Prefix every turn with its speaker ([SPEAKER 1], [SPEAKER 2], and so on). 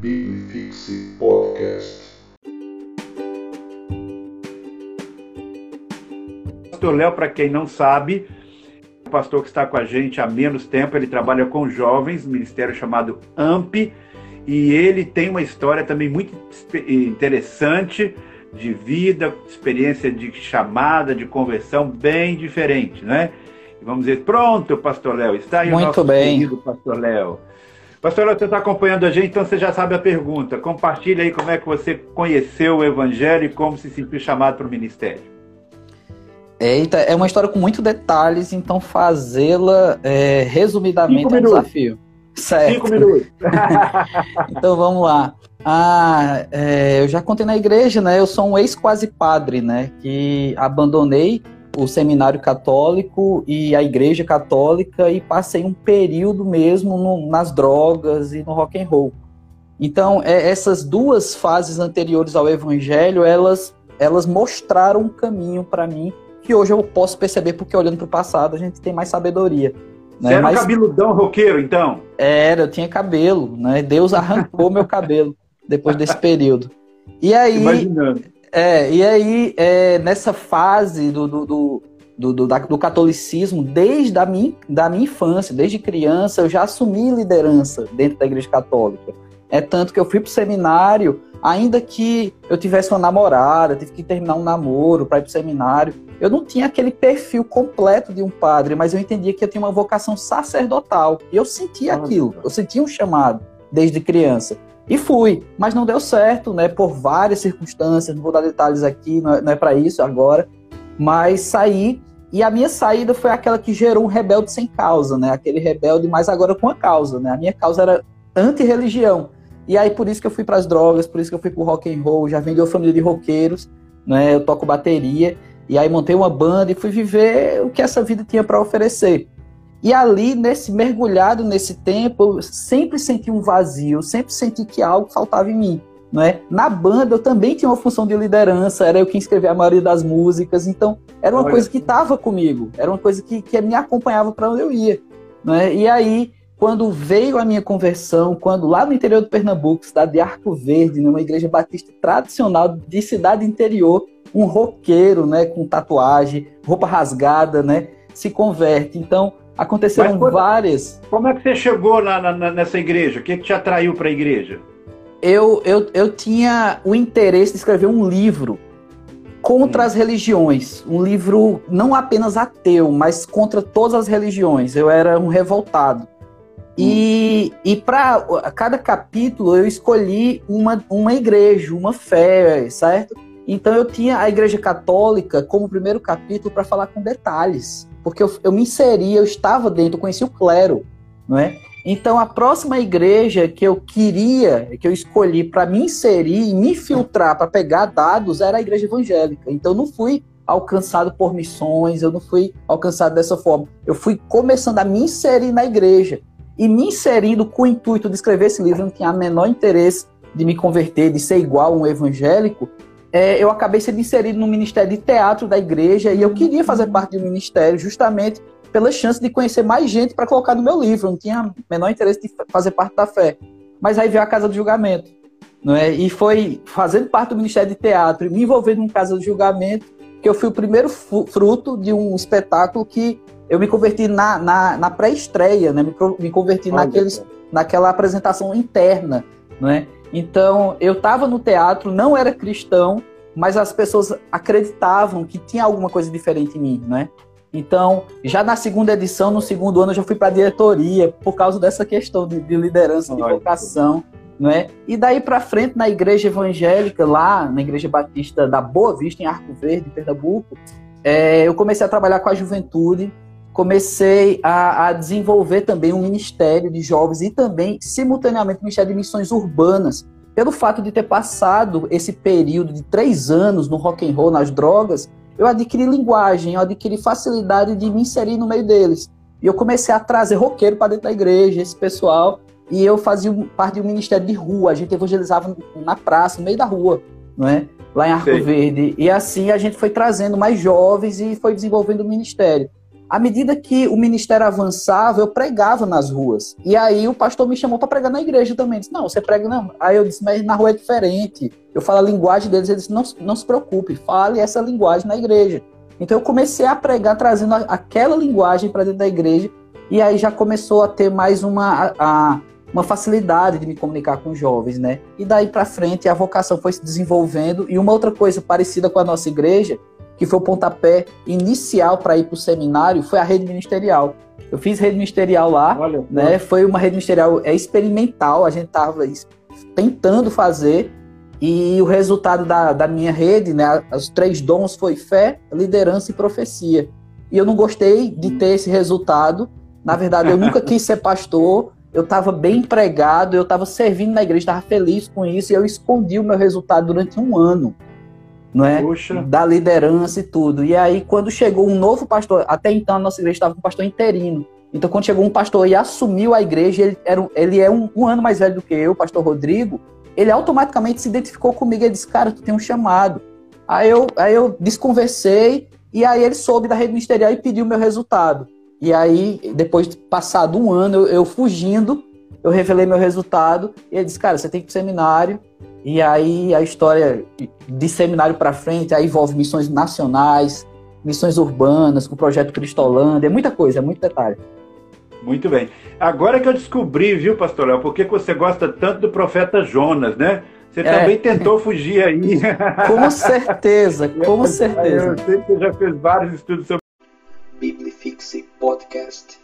[SPEAKER 1] Bibifixe Podcast.
[SPEAKER 2] Pastor Léo, para quem não sabe, é um pastor que está com a gente há menos tempo, ele trabalha com jovens, ministério chamado AMP, e ele tem uma história também muito interessante de vida, experiência de chamada, de conversão bem diferente, né? E vamos dizer, pronto, pastor Léo, está aí
[SPEAKER 3] muito
[SPEAKER 2] o nosso
[SPEAKER 3] bem.
[SPEAKER 2] querido pastor Léo. Pastor você está acompanhando a gente, então você já sabe a pergunta. Compartilha aí como é que você conheceu o Evangelho e como se sentiu chamado para o ministério.
[SPEAKER 3] Eita, é uma história com muitos detalhes, então fazê-la é, resumidamente é um desafio. Certo.
[SPEAKER 2] Cinco minutos.
[SPEAKER 3] Então vamos lá. Ah, é, eu já contei na igreja, né? Eu sou um ex-quase padre, né? Que abandonei o seminário católico e a igreja católica e passei um período mesmo no- nas drogas e no rock and roll. Então, é, essas duas fases anteriores ao evangelho, elas, elas mostraram um caminho para mim que hoje eu posso perceber porque olhando para o passado a gente tem mais sabedoria.
[SPEAKER 2] Você
[SPEAKER 3] Né?
[SPEAKER 2] era um
[SPEAKER 3] Mas
[SPEAKER 2] cabeludão roqueiro, então?
[SPEAKER 3] era, eu tinha cabelo, né? Deus arrancou meu cabelo depois desse período. E aí,
[SPEAKER 2] Imaginando.
[SPEAKER 3] É, e aí é, nessa fase do, do, do, do, do- da- do catolicismo, desde a minha, da minha infância, desde criança, eu já assumi liderança dentro da igreja católica. É tanto que eu fui pro seminário, ainda que eu tivesse uma namorada, tive que terminar um namoro para ir pro seminário. Eu não tinha aquele perfil completo de um padre, mas eu entendia que eu tinha uma vocação sacerdotal. E eu sentia
[SPEAKER 2] Olha
[SPEAKER 3] aquilo,
[SPEAKER 2] só.
[SPEAKER 3] eu sentia um chamado desde criança. E fui, mas não deu certo, né? Por várias circunstâncias, não vou dar detalhes aqui, não é, é para isso agora. Mas saí, e a minha saída foi aquela que gerou um rebelde sem causa, né? Aquele rebelde, mas agora com a causa, né? A minha causa era anti-religião. E aí por isso que eu fui para as drogas, por isso que eu fui pro rock and roll, já vim de uma família de roqueiros, né? Eu toco bateria, e aí montei uma banda e fui viver o que essa vida tinha para oferecer. E ali, nesse mergulhado nesse tempo, eu sempre senti um vazio, sempre senti que algo faltava em mim. Não é? Na banda eu também tinha uma função de liderança, era eu quem escrevia a maioria das músicas, então era uma
[SPEAKER 2] Olha
[SPEAKER 3] coisa que estava comigo, era uma coisa que, que me acompanhava para onde eu ia. Não é? E aí, quando veio a minha conversão, quando lá no interior do Pernambuco, cidade de Arco Verde, numa igreja batista tradicional de cidade interior, um roqueiro, né, com tatuagem, roupa rasgada, né, se converte. Então, aconteceram
[SPEAKER 2] quando-
[SPEAKER 3] várias.
[SPEAKER 2] Como é que você chegou na- na- na- nessa igreja? O que, que te atraiu para a igreja?
[SPEAKER 3] Eu, eu, eu tinha o interesse de escrever um livro contra
[SPEAKER 2] Hum.
[SPEAKER 3] as religiões. Um livro não apenas ateu, mas contra todas as religiões. Eu era um revoltado. E, e para cada capítulo eu escolhi uma, uma igreja, uma fé, certo? Então eu tinha a igreja católica como primeiro capítulo para falar com detalhes. Porque eu, eu me inseri, eu estava dentro, eu conheci o clero, não é? Então, a próxima igreja que eu queria, que eu escolhi para me inserir e me filtrar para pegar dados era a igreja evangélica. Então, eu não fui alcançado por missões, eu não fui alcançado dessa forma. Eu fui começando a me inserir na igreja. E me inserindo com o intuito de escrever esse livro, eu não tinha o menor interesse de me converter, de ser igual a um evangélico. É, eu acabei sendo inserido no ministério de teatro da igreja e eu queria fazer parte do ministério justamente pela chance de conhecer mais gente para colocar no meu livro. Eu não tinha o menor interesse de fazer parte da fé. Mas aí veio a Casa do Julgamento. Não é? E foi fazendo parte do Ministério de Teatro e me envolvendo em Casa do Julgamento que eu fui o primeiro fruto de um espetáculo que eu me converti na, na, na pré-estreia, né? me, me converti
[SPEAKER 2] Olha
[SPEAKER 3] naqueles, naquela apresentação interna. Não é? Então, eu estava no teatro, não era cristão, mas as pessoas acreditavam que tinha alguma coisa diferente em mim, né? Então, já na segunda edição, no segundo ano, eu já fui para a diretoria por causa dessa questão de, de liderança, de vocação, não é? E daí para frente, na igreja evangélica, lá na igreja batista da Boa Vista, em Arco Verde, em Pernambuco, é, eu comecei a trabalhar com a juventude, comecei a, a desenvolver também um ministério de jovens e também, simultaneamente, um ministério de missões urbanas. Pelo fato de ter passado esse período de três anos no rock and roll, nas drogas, eu adquiri linguagem, eu adquiri facilidade de me inserir no meio deles. E eu comecei a trazer roqueiro para dentro da igreja, esse pessoal, e eu fazia um- parte de um ministério de rua, a gente evangelizava na praça, no meio da rua, não é? Lá em Arco
[SPEAKER 2] Sei.
[SPEAKER 3] Verde. E assim a gente foi trazendo mais jovens e foi desenvolvendo o ministério. À medida que o ministério avançava, eu pregava nas ruas. E aí o pastor me chamou para pregar na igreja também. Disse, não, você prega não. Aí eu disse, mas na rua é diferente. Eu falo a linguagem deles. Ele disse, não, não se preocupe, fale essa linguagem na igreja. Então eu comecei a pregar trazendo aquela linguagem para dentro da igreja. E aí já começou a ter mais uma, a, uma facilidade de me comunicar com jovens, né? E daí para frente a vocação foi se desenvolvendo. E uma outra coisa parecida com a nossa igreja que foi o pontapé inicial para ir para o seminário, foi a rede ministerial. Eu fiz rede ministerial lá, Olha, né? Foi uma rede ministerial é experimental, a gente estava tentando fazer, e o resultado da, da minha rede, né? Os três dons foi fé, liderança e profecia. E eu não gostei de ter esse resultado. Na verdade, eu nunca quis ser pastor. Eu estava bem empregado, eu estava servindo na igreja, estava feliz com isso, e eu escondi o meu resultado durante um ano não é? Puxa. Da liderança e tudo. E aí, quando chegou um novo pastor, até então a nossa igreja estava com um pastor interino. Então, quando chegou um pastor e assumiu a igreja, ele, era, ele é um, um ano mais velho do que eu, o pastor Rodrigo, ele automaticamente se identificou comigo e disse: Cara, tu tem um chamado. Aí eu, aí eu desconversei, e aí ele soube da rede ministerial e pediu o meu resultado. E aí, depois de passado um ano, eu, eu fugindo, eu revelei meu resultado, e ele disse: Cara, você tem que ir pro seminário, e aí a história de seminário para frente aí envolve missões nacionais, missões urbanas, com o projeto Cristolândia, é muita coisa, é muito detalhe.
[SPEAKER 2] Muito bem. Agora que eu descobri, viu, pastor Léo, por que você gosta tanto do profeta Jonas, né? Você é. também tentou fugir aí.
[SPEAKER 3] Com certeza, com certeza.
[SPEAKER 2] Eu sei que você já fez vários estudos sobre
[SPEAKER 1] Biblifixe Podcast.